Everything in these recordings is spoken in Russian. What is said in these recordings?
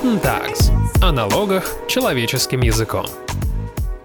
Guten Tags. О налогах человеческим языком.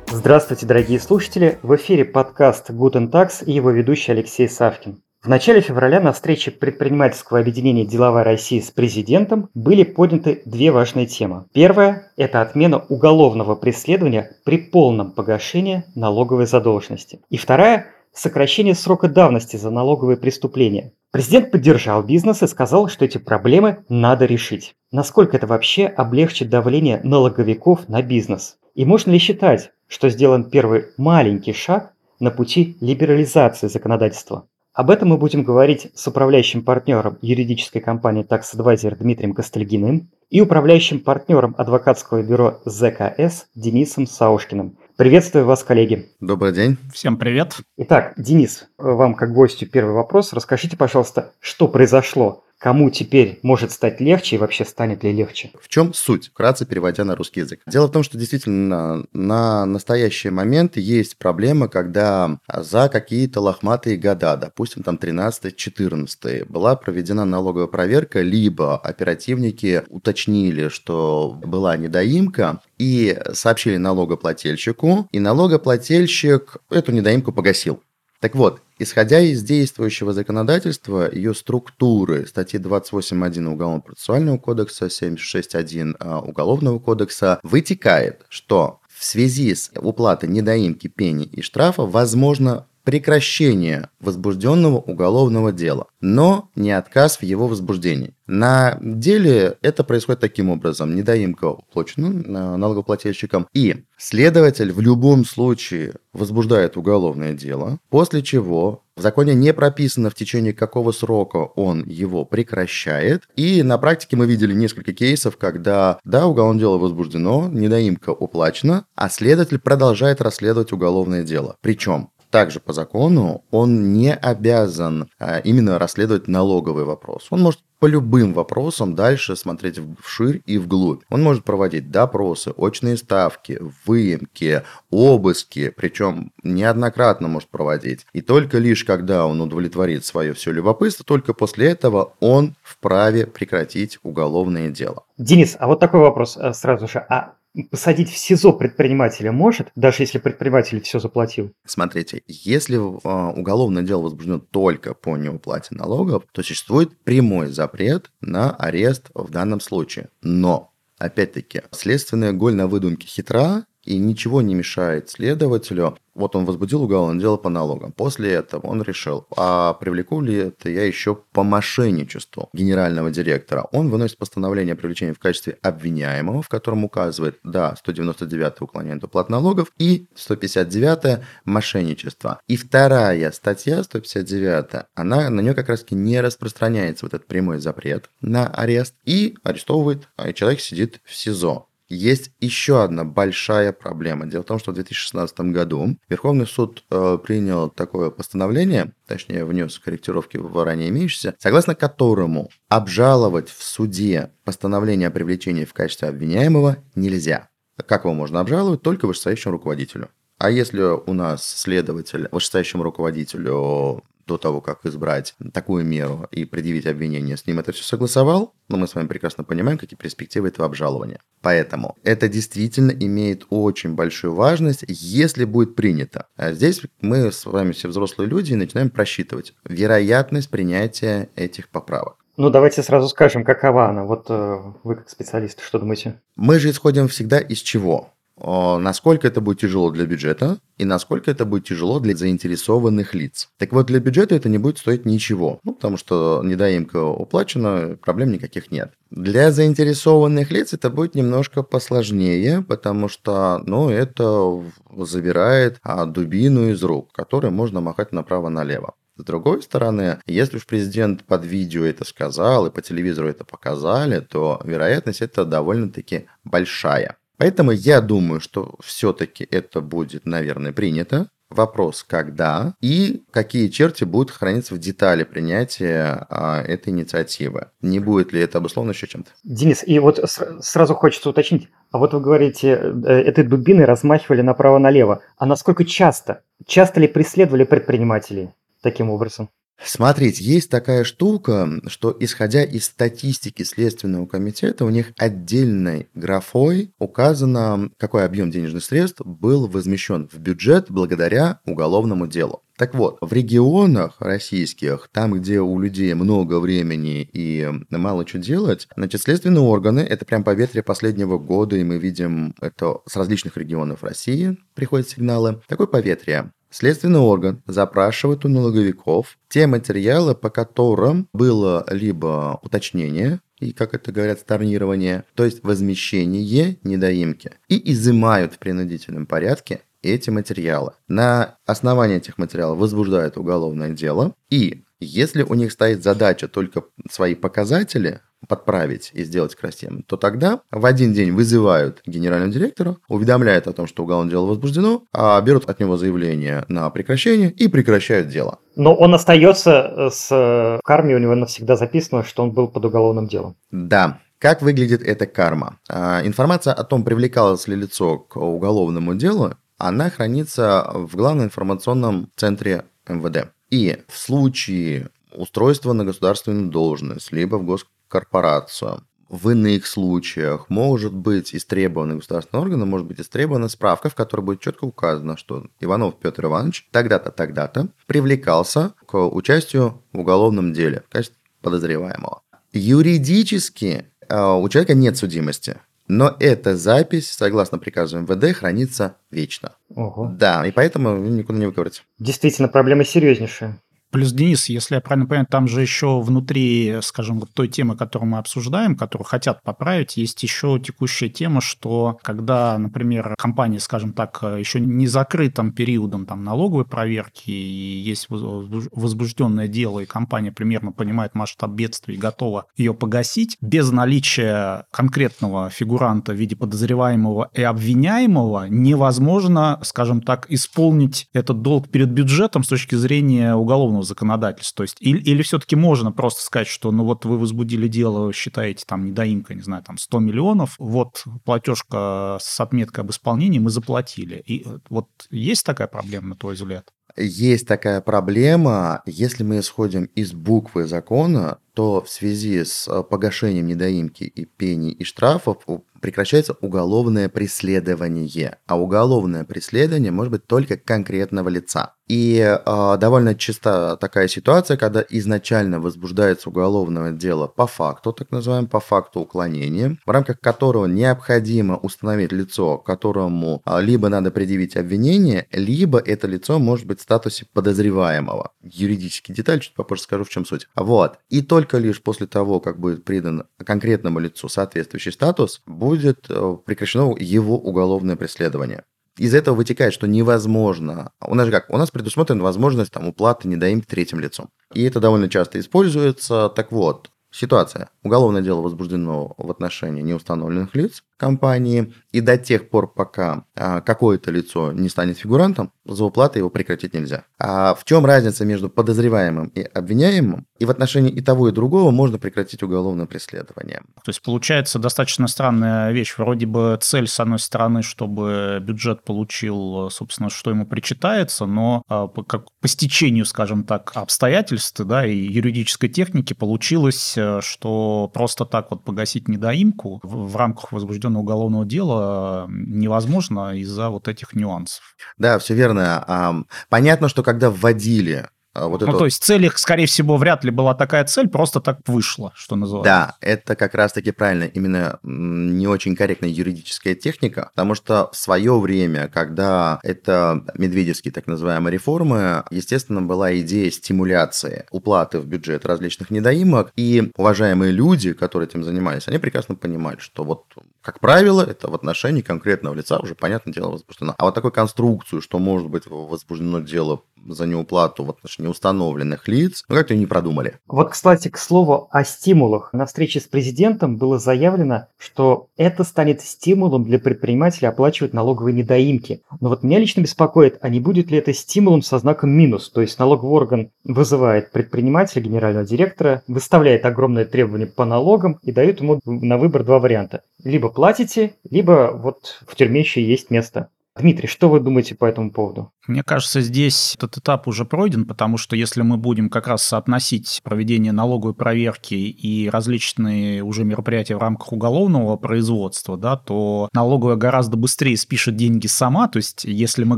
Здравствуйте, дорогие слушатели! В эфире подкаст Guten Tax и его ведущий Алексей Савкин. В начале февраля на встрече предпринимательского объединения «Деловая Россия» с президентом были подняты две важные темы. Первая – это отмена уголовного преследования при полном погашении налоговой задолженности. И вторая – сокращение срока давности за налоговые преступления. Президент поддержал бизнес и сказал, что эти проблемы надо решить. Насколько это вообще облегчит давление налоговиков на бизнес? И можно ли считать, что сделан первый маленький шаг на пути либерализации законодательства? Об этом мы будем говорить с управляющим партнером юридической компании Tax Advisor Дмитрием Костельгиным и управляющим партнером адвокатского бюро ЗКС Денисом Саушкиным. Приветствую вас, коллеги. Добрый день. Всем привет. Итак, Денис, вам как гостю первый вопрос. Расскажите, пожалуйста, что произошло Кому теперь может стать легче и вообще станет ли легче? В чем суть, вкратце переводя на русский язык? Дело в том, что действительно на настоящий момент есть проблема, когда за какие-то лохматые года, допустим, там 13-14, была проведена налоговая проверка, либо оперативники уточнили, что была недоимка, и сообщили налогоплательщику, и налогоплательщик эту недоимку погасил. Так вот, исходя из действующего законодательства, ее структуры, статьи 28.1 Уголовно-процессуального кодекса, 76.1 а, Уголовного кодекса, вытекает, что в связи с уплатой недоимки, пени и штрафа возможно прекращение возбужденного уголовного дела, но не отказ в его возбуждении. На деле это происходит таким образом. Недоимка уплачена налогоплательщикам, и следователь в любом случае возбуждает уголовное дело, после чего в законе не прописано в течение какого срока он его прекращает. И на практике мы видели несколько кейсов, когда, да, уголовное дело возбуждено, недоимка уплачена, а следователь продолжает расследовать уголовное дело. Причем также по закону он не обязан а, именно расследовать налоговый вопрос. Он может по любым вопросам дальше смотреть вширь и вглубь. Он может проводить допросы, очные ставки, выемки, обыски, причем неоднократно может проводить. И только лишь когда он удовлетворит свое все любопытство, только после этого он вправе прекратить уголовное дело. Денис, а вот такой вопрос э, сразу же. А посадить в СИЗО предпринимателя может, даже если предприниматель все заплатил? Смотрите, если а, уголовное дело возбуждено только по неуплате налогов, то существует прямой запрет на арест в данном случае. Но Опять-таки, следственная голь на выдумке хитра, и ничего не мешает следователю. Вот он возбудил уголовное дело по налогам. После этого он решил, а привлеку ли это я еще по мошенничеству генерального директора. Он выносит постановление о привлечении в качестве обвиняемого, в котором указывает, да, 199 уклонение от уплат налогов и 159 мошенничество. И вторая статья, 159, она на нее как раз таки не распространяется вот этот прямой запрет на арест и арестовывает, а человек сидит в СИЗО. Есть еще одна большая проблема. Дело в том, что в 2016 году Верховный суд э, принял такое постановление, точнее внес корректировки в ранее имеющиеся, согласно которому обжаловать в суде постановление о привлечении в качестве обвиняемого нельзя. Как его можно обжаловать? Только вышестоящему руководителю. А если у нас следователь вышестоящему руководителю до того, как избрать такую меру и предъявить обвинение, с ним это все согласовал, но мы с вами прекрасно понимаем, какие перспективы этого обжалования. Поэтому это действительно имеет очень большую важность, если будет принято. А здесь мы с вами все взрослые люди и начинаем просчитывать вероятность принятия этих поправок. Ну, давайте сразу скажем, какова она. Вот э, вы как специалист, что думаете? Мы же исходим всегда из чего? Насколько это будет тяжело для бюджета и насколько это будет тяжело для заинтересованных лиц. Так вот, для бюджета это не будет стоить ничего, ну, потому что недоимка уплачена, проблем никаких нет. Для заинтересованных лиц это будет немножко посложнее, потому что, ну, это забирает а, дубину из рук, которой можно махать направо-налево. С другой стороны, если уж президент под видео это сказал и по телевизору это показали, то вероятность это довольно-таки большая. Поэтому я думаю, что все-таки это будет, наверное, принято. Вопрос, когда и какие черти будут храниться в детали принятия а, этой инициативы. Не будет ли это обусловлено еще чем-то? Денис, и вот сразу хочется уточнить. А вот вы говорите, э, этой дубиной размахивали направо-налево. А насколько часто? Часто ли преследовали предпринимателей таким образом? Смотрите, есть такая штука, что исходя из статистики Следственного комитета, у них отдельной графой указано, какой объем денежных средств был возмещен в бюджет благодаря уголовному делу. Так вот, в регионах российских, там, где у людей много времени и мало что делать, значит, следственные органы, это прям поветрие последнего года, и мы видим это с различных регионов России, приходят сигналы. Такое поветрие. Следственный орган запрашивает у налоговиков те материалы, по которым было либо уточнение, и, как это говорят, сторнирование, то есть возмещение недоимки, и изымают в принудительном порядке эти материалы. На основании этих материалов возбуждают уголовное дело, и если у них стоит задача только свои показатели подправить и сделать красивым, то тогда в один день вызывают генерального директора, уведомляют о том, что уголовное дело возбуждено, а берут от него заявление на прекращение и прекращают дело. Но он остается с карме, у него навсегда записано, что он был под уголовным делом. Да, как выглядит эта карма? А, информация о том, привлекалось ли лицо к уголовному делу, она хранится в главном информационном центре МВД. И в случае устройства на государственную должность, либо в госкорпорацию, в иных случаях может быть истребована государственным органом, может быть истребована справка, в которой будет четко указано, что Иванов Петр Иванович тогда-то, тогда-то привлекался к участию в уголовном деле в качестве подозреваемого. Юридически а, у человека нет судимости. Но эта запись, согласно приказу МВД, хранится вечно. Ого. Да, и поэтому никуда не выковырять. Действительно, проблема серьезнейшая. Плюс, Денис, если я правильно понимаю, там же еще внутри, скажем, вот той темы, которую мы обсуждаем, которую хотят поправить, есть еще текущая тема, что когда, например, компания, скажем так, еще не закрытым периодом там, налоговой проверки, и есть возбужденное дело, и компания примерно понимает масштаб бедствия и готова ее погасить, без наличия конкретного фигуранта в виде подозреваемого и обвиняемого невозможно, скажем так, исполнить этот долг перед бюджетом с точки зрения уголовного уголовного законодательства. То есть, или, или все-таки можно просто сказать, что ну вот вы возбудили дело, считаете там недоимка, не знаю, там 100 миллионов, вот платежка с отметкой об исполнении мы заплатили. И э, вот есть такая проблема, на твой взгляд? Есть такая проблема, если мы исходим из буквы закона, то в связи с э, погашением недоимки и пений и штрафов прекращается уголовное преследование. А уголовное преследование может быть только конкретного лица. И э, довольно часто такая ситуация, когда изначально возбуждается уголовное дело по факту, так называемым, по факту уклонения, в рамках которого необходимо установить лицо, которому э, либо надо предъявить обвинение, либо это лицо может быть в статусе подозреваемого. Юридические детали чуть попозже скажу, в чем суть. Вот. И только лишь после того, как будет придан конкретному лицу соответствующий статус, будет э, прекращено его уголовное преследование из этого вытекает, что невозможно. У нас же как? У нас предусмотрена возможность там, уплаты недоимки третьим лицом. И это довольно часто используется. Так вот, ситуация. Уголовное дело возбуждено в отношении неустановленных лиц компании, и до тех пор, пока а, какое-то лицо не станет фигурантом, за уплатой его прекратить нельзя. А в чем разница между подозреваемым и обвиняемым? И в отношении и того, и другого можно прекратить уголовное преследование. То есть получается достаточно странная вещь. Вроде бы цель, с одной стороны, чтобы бюджет получил, собственно, что ему причитается, но а, по, как, по стечению, скажем так, обстоятельств да, и юридической техники получилось, э, что просто так вот погасить недоимку в, в рамках возбужденного уголовного дела невозможно из-за вот этих нюансов. Да, все верно. Понятно, что когда вводили а, вот ну, это то есть цель их, скорее всего, вряд ли была такая цель, просто так вышло, что называется. Да, это как раз-таки правильно, именно не очень корректная юридическая техника, потому что в свое время, когда это медведевские так называемые реформы, естественно, была идея стимуляции уплаты в бюджет различных недоимок, и уважаемые люди, которые этим занимались, они прекрасно понимали, что вот как правило, это в отношении конкретного лица уже, понятное дело, возбуждено. А вот такую конструкцию, что может быть возбуждено дело за неуплату в отношении установленных лиц, ну, как-то не продумали. Вот, кстати, к слову о стимулах. На встрече с президентом было заявлено, что это станет стимулом для предпринимателя оплачивать налоговые недоимки. Но вот меня лично беспокоит, а не будет ли это стимулом со знаком минус? То есть налоговый орган вызывает предпринимателя, генерального директора, выставляет огромное требование по налогам и дает ему на выбор два варианта. Либо платите, либо вот в тюрьме еще есть место. Дмитрий, что вы думаете по этому поводу? Мне кажется, здесь этот этап уже пройден, потому что если мы будем как раз соотносить проведение налоговой проверки и различные уже мероприятия в рамках уголовного производства, да, то налоговая гораздо быстрее спишет деньги сама. То есть, если мы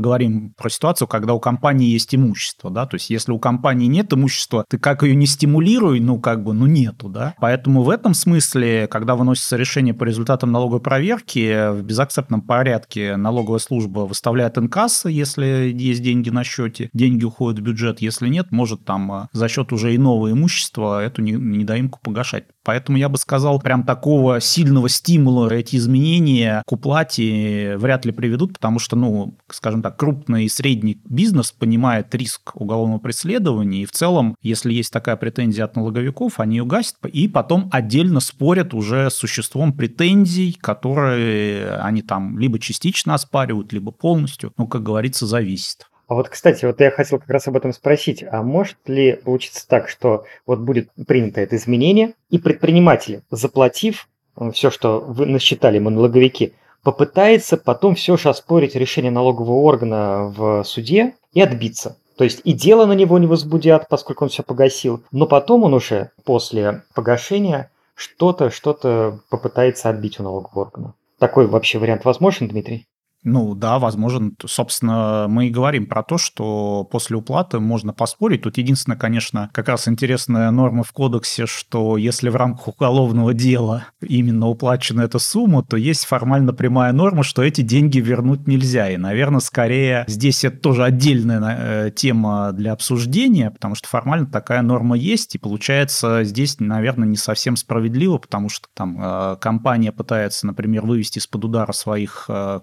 говорим про ситуацию, когда у компании есть имущество, да, то есть, если у компании нет имущества, ты как ее не стимулируй, ну, как бы, ну, нету, да. Поэтому в этом смысле, когда выносится решение по результатам налоговой проверки, в безакцептном порядке налоговая служба выставляет инкассы, если есть деньги на счете, деньги уходят в бюджет. Если нет, может там а, за счет уже иного имущества эту недоимку погашать. Поэтому я бы сказал, прям такого сильного стимула эти изменения к уплате вряд ли приведут, потому что, ну, скажем так, крупный и средний бизнес понимает риск уголовного преследования, и в целом, если есть такая претензия от налоговиков, они ее и потом отдельно спорят уже с существом претензий, которые они там либо частично оспаривают, либо полностью, ну, как говорится, зависит. А вот, кстати, вот я хотел как раз об этом спросить. А может ли получиться так, что вот будет принято это изменение, и предприниматель, заплатив э, все, что вы насчитали ему налоговики, попытается потом все же оспорить решение налогового органа в суде и отбиться. То есть и дело на него не возбудят, поскольку он все погасил, но потом он уже после погашения что-то, что-то попытается отбить у налогового органа. Такой вообще вариант возможен, Дмитрий? Ну да, возможно. Собственно, мы и говорим про то, что после уплаты можно поспорить. Тут единственное, конечно, как раз интересная норма в кодексе, что если в рамках уголовного дела именно уплачена эта сумма, то есть формально прямая норма, что эти деньги вернуть нельзя. И, наверное, скорее здесь это тоже отдельная э, тема для обсуждения, потому что формально такая норма есть, и получается здесь, наверное, не совсем справедливо, потому что там э, компания пытается, например, вывести из-под удара своих э,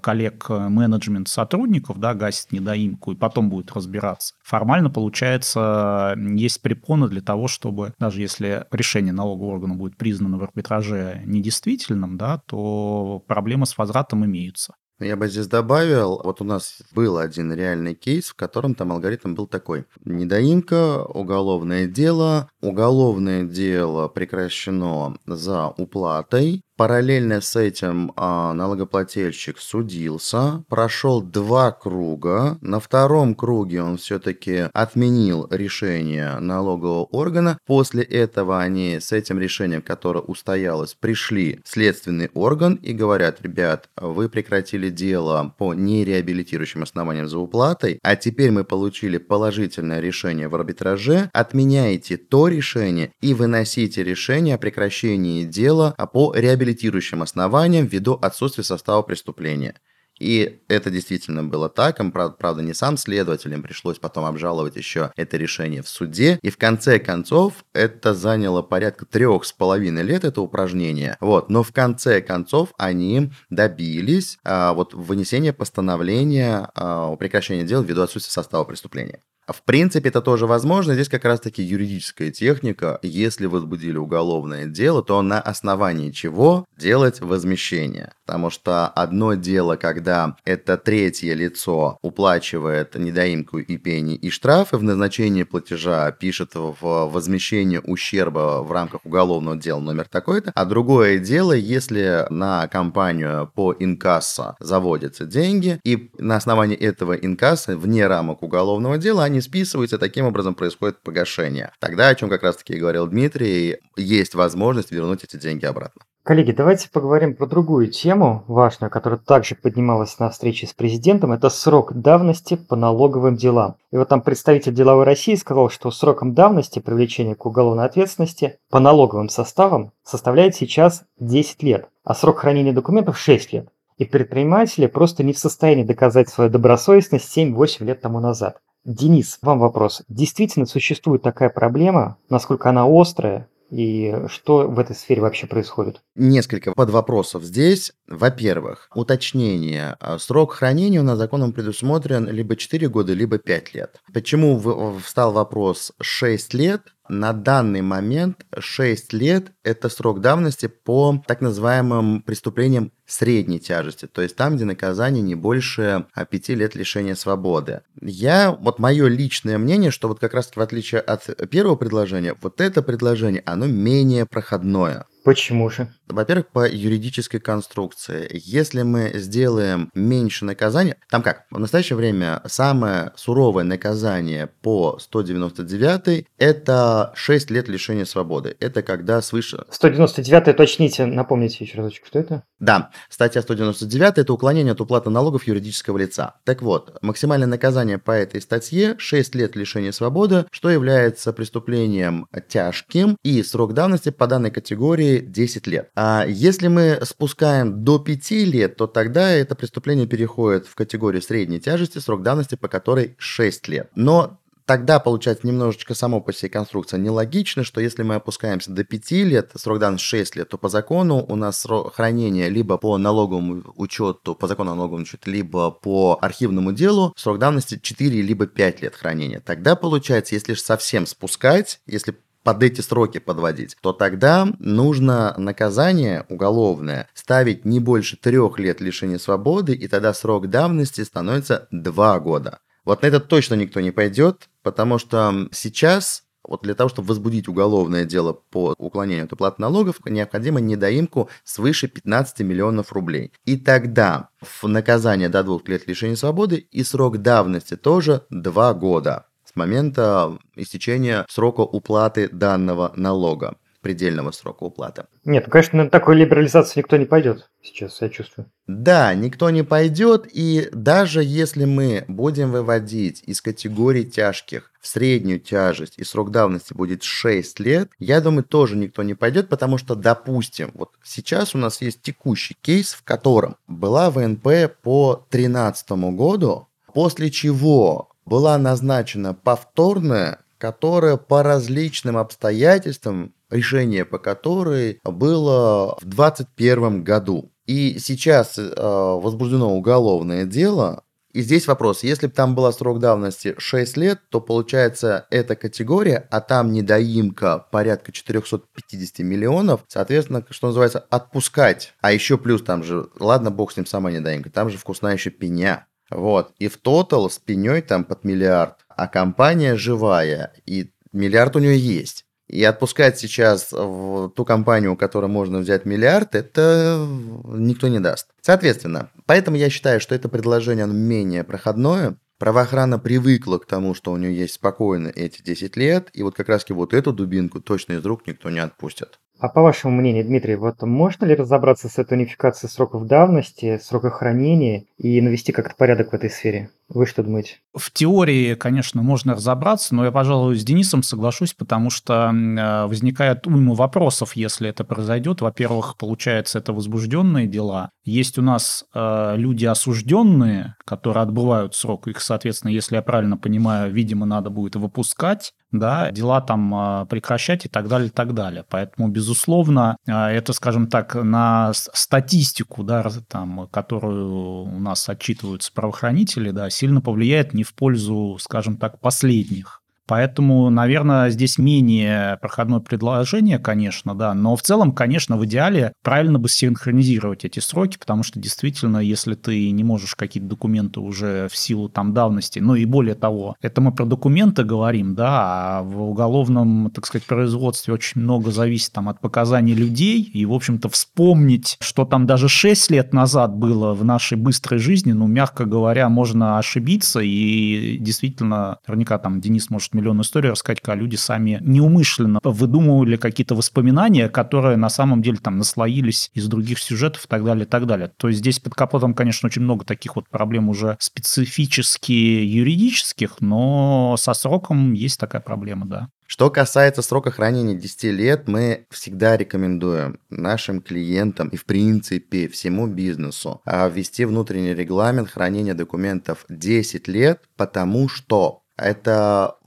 коллег менеджмент сотрудников, да, гасит недоимку и потом будет разбираться. Формально, получается, есть препоны для того, чтобы, даже если решение налогового органа будет признано в арбитраже недействительным, да, то проблемы с возвратом имеются. Я бы здесь добавил, вот у нас был один реальный кейс, в котором там алгоритм был такой. Недоимка, уголовное дело, уголовное дело прекращено за уплатой, Параллельно с этим а, налогоплательщик судился, прошел два круга. На втором круге он все-таки отменил решение налогового органа. После этого они с этим решением, которое устоялось, пришли в следственный орган и говорят, ребят, вы прекратили дело по нереабилитирующим основаниям за уплатой, а теперь мы получили положительное решение в арбитраже, отменяйте то решение и выносите решение о прекращении дела по реабилитации реабилитирующим основанием ввиду отсутствия состава преступления. И это действительно было так. Им, правда, не сам следователь, пришлось потом обжаловать еще это решение в суде. И в конце концов это заняло порядка трех с половиной лет, это упражнение. Вот. Но в конце концов они добились а, вот вынесения постановления а, о прекращении дела ввиду отсутствия состава преступления. В принципе, это тоже возможно. Здесь как раз-таки юридическая техника. Если возбудили уголовное дело, то на основании чего делать возмещение. Потому что одно дело, когда это третье лицо уплачивает недоимку и пени и штрафы в назначении платежа, пишет в возмещение ущерба в рамках уголовного дела номер такой-то. А другое дело, если на компанию по инкассо заводятся деньги, и на основании этого инкасса вне рамок уголовного дела они списываются, таким образом происходит погашение. Тогда, о чем как раз-таки говорил Дмитрий, есть возможность вернуть эти деньги обратно. Коллеги, давайте поговорим про другую тему важную, которая также поднималась на встрече с президентом. Это срок давности по налоговым делам. И вот там представитель деловой России сказал, что сроком давности привлечения к уголовной ответственности по налоговым составам составляет сейчас 10 лет, а срок хранения документов 6 лет. И предприниматели просто не в состоянии доказать свою добросовестность 7-8 лет тому назад. Денис, вам вопрос. Действительно существует такая проблема? Насколько она острая? И что в этой сфере вообще происходит? Несколько подвопросов здесь. Во-первых, уточнение. Срок хранения у нас законом предусмотрен либо 4 года, либо 5 лет. Почему встал вопрос 6 лет? На данный момент 6 лет – это срок давности по так называемым преступлениям средней тяжести, то есть там, где наказание не больше 5 лет лишения свободы. Я, вот мое личное мнение, что вот как раз в отличие от первого предложения, вот это предложение, оно менее проходное. Почему же? Во-первых, по юридической конструкции. Если мы сделаем меньше наказания, там как, в настоящее время самое суровое наказание по 199 это 6 лет лишения свободы. Это когда свыше... 199 уточните, напомните еще разочек, что это? Да, статья 199 это уклонение от уплаты налогов юридического лица. Так вот, максимальное наказание по этой статье 6 лет лишения свободы, что является преступлением тяжким, и срок давности по данной категории 10 лет. А если мы спускаем до 5 лет, то тогда это преступление переходит в категорию средней тяжести, срок давности по которой 6 лет. Но тогда получается немножечко само по себе конструкция нелогично, что если мы опускаемся до 5 лет, срок давности 6 лет, то по закону у нас срок хранения либо по налоговому учету, по закону о налоговом учете, либо по архивному делу срок давности 4 либо 5 лет хранения. Тогда получается, если совсем спускать, если под эти сроки подводить, то тогда нужно наказание уголовное ставить не больше трех лет лишения свободы, и тогда срок давности становится два года. Вот на это точно никто не пойдет, потому что сейчас вот для того, чтобы возбудить уголовное дело по уклонению от уплаты налогов, необходимо недоимку свыше 15 миллионов рублей. И тогда в наказание до двух лет лишения свободы и срок давности тоже 2 года с момента истечения срока уплаты данного налога предельного срока уплаты. Нет, ну, конечно, на такую либерализацию никто не пойдет сейчас, я чувствую. Да, никто не пойдет, и даже если мы будем выводить из категории тяжких в среднюю тяжесть и срок давности будет 6 лет, я думаю, тоже никто не пойдет, потому что, допустим, вот сейчас у нас есть текущий кейс, в котором была ВНП по 2013 году, после чего была назначена повторная, которая по различным обстоятельствам решение по которой было в 2021 году. И сейчас э, возбуждено уголовное дело. И здесь вопрос, если бы там был срок давности 6 лет, то получается эта категория, а там недоимка порядка 450 миллионов, соответственно, что называется, отпускать. А еще плюс там же, ладно, бог с ним сама недоимка, там же вкусная еще пеня. Вот. И в тотал с пеней там под миллиард. А компания живая, и миллиард у нее есть. И отпускать сейчас в ту компанию, у которой можно взять миллиард, это никто не даст. Соответственно, поэтому я считаю, что это предложение оно менее проходное. Правоохрана привыкла к тому, что у нее есть спокойно эти 10 лет, и вот как раз вот эту дубинку точно из рук никто не отпустит. А по вашему мнению, Дмитрий, вот можно ли разобраться с этой унификацией сроков давности, сроков хранения и навести как-то порядок в этой сфере? Вы что думаете? В теории, конечно, можно разобраться, но я, пожалуй, с Денисом соглашусь, потому что э, возникает уйма вопросов, если это произойдет. Во-первых, получается, это возбужденные дела. Есть у нас э, люди осужденные, которые отбывают срок. Их, соответственно, если я правильно понимаю, видимо, надо будет выпускать да, дела там э, прекращать и так далее, и так далее. Поэтому, безусловно, э, это, скажем так, на статистику, да, там, которую у нас отчитываются правоохранители, да, сильно повлияет не в пользу, скажем так, последних. Поэтому, наверное, здесь менее проходное предложение, конечно, да, но в целом, конечно, в идеале правильно бы синхронизировать эти сроки, потому что действительно, если ты не можешь какие-то документы уже в силу там давности, ну и более того, это мы про документы говорим, да, а в уголовном, так сказать, производстве очень много зависит там от показаний людей, и, в общем-то, вспомнить, что там даже 6 лет назад было в нашей быстрой жизни, ну, мягко говоря, можно ошибиться, и действительно, наверняка там Денис может миллион историй рассказать, когда люди сами неумышленно выдумывали какие-то воспоминания, которые на самом деле там наслоились из других сюжетов и так далее, и так далее. То есть здесь под капотом, конечно, очень много таких вот проблем уже специфически юридических, но со сроком есть такая проблема, да. Что касается срока хранения 10 лет, мы всегда рекомендуем нашим клиентам и, в принципе, всему бизнесу а, ввести внутренний регламент хранения документов 10 лет, потому что это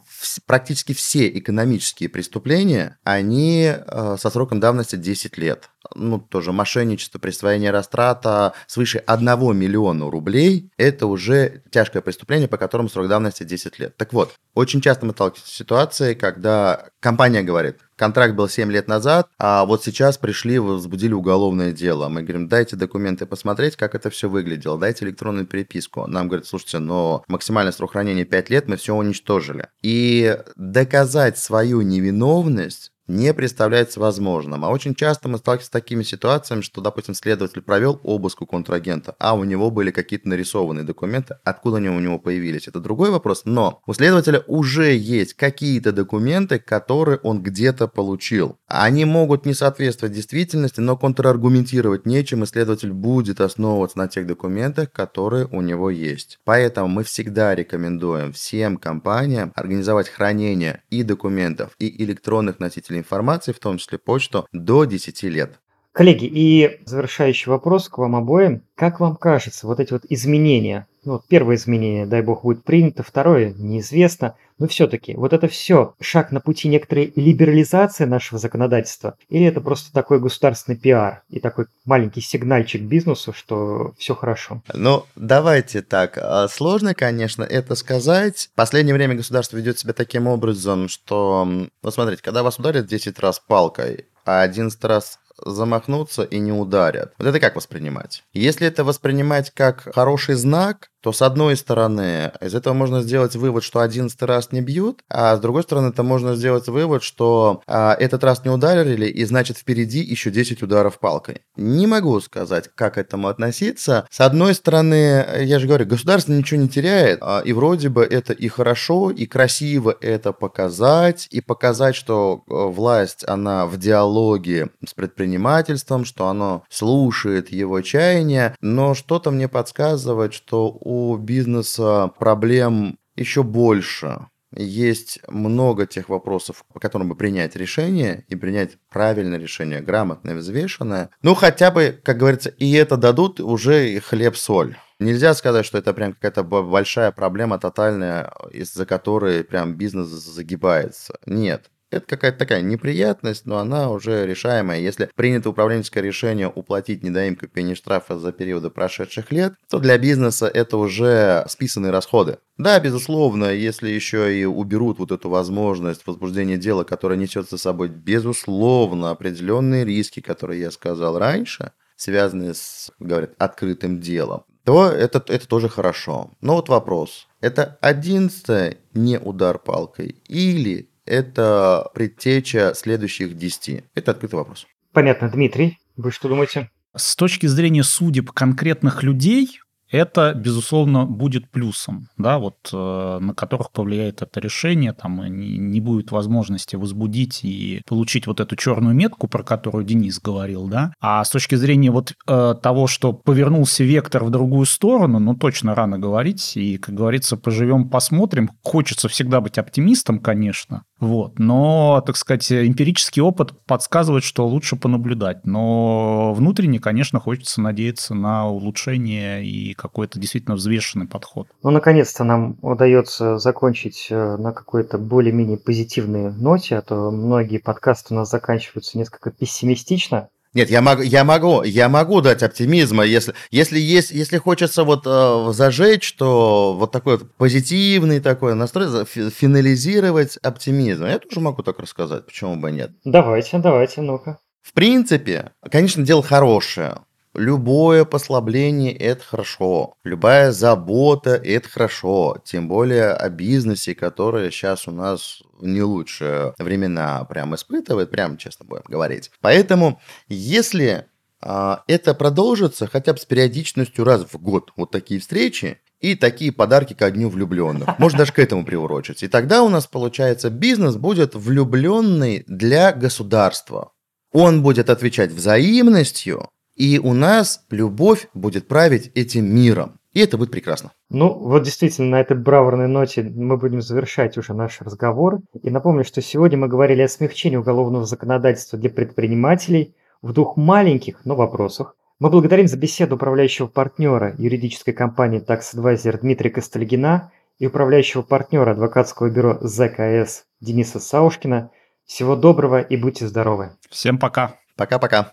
практически все экономические преступления, они э, со сроком давности 10 лет. Ну, тоже мошенничество, присвоение растрата свыше 1 миллиона рублей – это уже тяжкое преступление, по которому срок давности 10 лет. Так вот, очень часто мы сталкиваемся с ситуацией, когда компания говорит, контракт был 7 лет назад, а вот сейчас пришли, возбудили уголовное дело. Мы говорим, дайте документы посмотреть, как это все выглядело, дайте электронную переписку. Нам говорят, слушайте, но максимальный срок хранения 5 лет, мы все уничтожили. И доказать свою невиновность не представляется возможным. А очень часто мы сталкиваемся с такими ситуациями, что, допустим, следователь провел обыск у контрагента, а у него были какие-то нарисованные документы, откуда они у него появились. Это другой вопрос, но у следователя уже есть какие-то документы, которые он где-то получил. Они могут не соответствовать действительности, но контраргументировать нечем, и следователь будет основываться на тех документах, которые у него есть. Поэтому мы всегда рекомендуем всем компаниям организовать хранение и документов, и электронных носителей информации, в том числе почту, до 10 лет. Коллеги, и завершающий вопрос к вам обоим. Как вам кажется, вот эти вот изменения, ну, вот первое изменение, дай бог, будет принято, второе неизвестно, но все-таки вот это все шаг на пути некоторой либерализации нашего законодательства, или это просто такой государственный пиар и такой маленький сигнальчик бизнесу, что все хорошо? Ну, давайте так. А, сложно, конечно, это сказать. В последнее время государство ведет себя таким образом, что, ну, смотрите, когда вас ударят 10 раз палкой, а 11 раз замахнуться и не ударят. Вот это как воспринимать? Если это воспринимать как хороший знак, то с одной стороны, из этого можно сделать вывод, что одиннадцатый раз не бьют, а с другой стороны, это можно сделать вывод, что а, этот раз не ударили, и значит впереди еще 10 ударов палкой. Не могу сказать, как к этому относиться. С одной стороны, я же говорю, государство ничего не теряет, а, и вроде бы это и хорошо, и красиво это показать, и показать, что э, власть, она в диалоге с предпринимательством, что оно слушает его чаяния, но что-то мне подсказывает, что у у бизнеса проблем еще больше. Есть много тех вопросов, по которым бы принять решение и принять правильное решение, грамотное, взвешенное. Ну, хотя бы, как говорится, и это дадут уже хлеб-соль. Нельзя сказать, что это прям какая-то большая проблема тотальная, из-за которой прям бизнес загибается. Нет. Это какая-то такая неприятность, но она уже решаемая. Если принято управленческое решение уплатить недоимку пени штрафа за периоды прошедших лет, то для бизнеса это уже списанные расходы. Да, безусловно, если еще и уберут вот эту возможность возбуждения дела, которое несет за собой, безусловно, определенные риски, которые я сказал раньше, связанные с, говорят, открытым делом, то это, это тоже хорошо. Но вот вопрос. Это одиннадцатое не удар палкой или это предтеча следующих 10? Это открытый вопрос. Понятно. Дмитрий, вы что думаете? С точки зрения судеб конкретных людей, это, безусловно, будет плюсом, да, вот э, на которых повлияет это решение, там не, не будет возможности возбудить и получить вот эту черную метку, про которую Денис говорил, да. А с точки зрения вот э, того, что повернулся вектор в другую сторону, ну точно рано говорить, и, как говорится, поживем, посмотрим. Хочется всегда быть оптимистом, конечно, вот, но, так сказать, эмпирический опыт подсказывает, что лучше понаблюдать, но внутренне, конечно, хочется надеяться на улучшение и какой-то действительно взвешенный подход. Ну, наконец-то нам удается закончить э, на какой-то более-менее позитивной ноте, а то многие подкасты у нас заканчиваются несколько пессимистично. Нет, я могу, я могу, я могу дать оптимизма, если, если есть, если хочется вот э, зажечь, то вот такой вот позитивный такой настрой, финализировать оптимизм. Я тоже могу так рассказать, почему бы нет. Давайте, давайте, ну-ка. В принципе, конечно, дело хорошее. Любое послабление – это хорошо. Любая забота – это хорошо. Тем более о бизнесе, который сейчас у нас не лучшие времена прям испытывает, прям честно будем говорить. Поэтому, если а, это продолжится хотя бы с периодичностью раз в год, вот такие встречи, и такие подарки ко дню влюбленных. Можно даже к этому приурочить. И тогда у нас, получается, бизнес будет влюбленный для государства. Он будет отвечать взаимностью, и у нас любовь будет править этим миром. И это будет прекрасно. Ну, вот действительно, на этой браворной ноте мы будем завершать уже наш разговор. И напомню, что сегодня мы говорили о смягчении уголовного законодательства для предпринимателей в двух маленьких, но вопросах. Мы благодарим за беседу управляющего партнера юридической компании Tax Advisor Дмитрия Костальгина и управляющего партнера адвокатского бюро ЗКС Дениса Саушкина. Всего доброго и будьте здоровы. Всем пока. Пока-пока.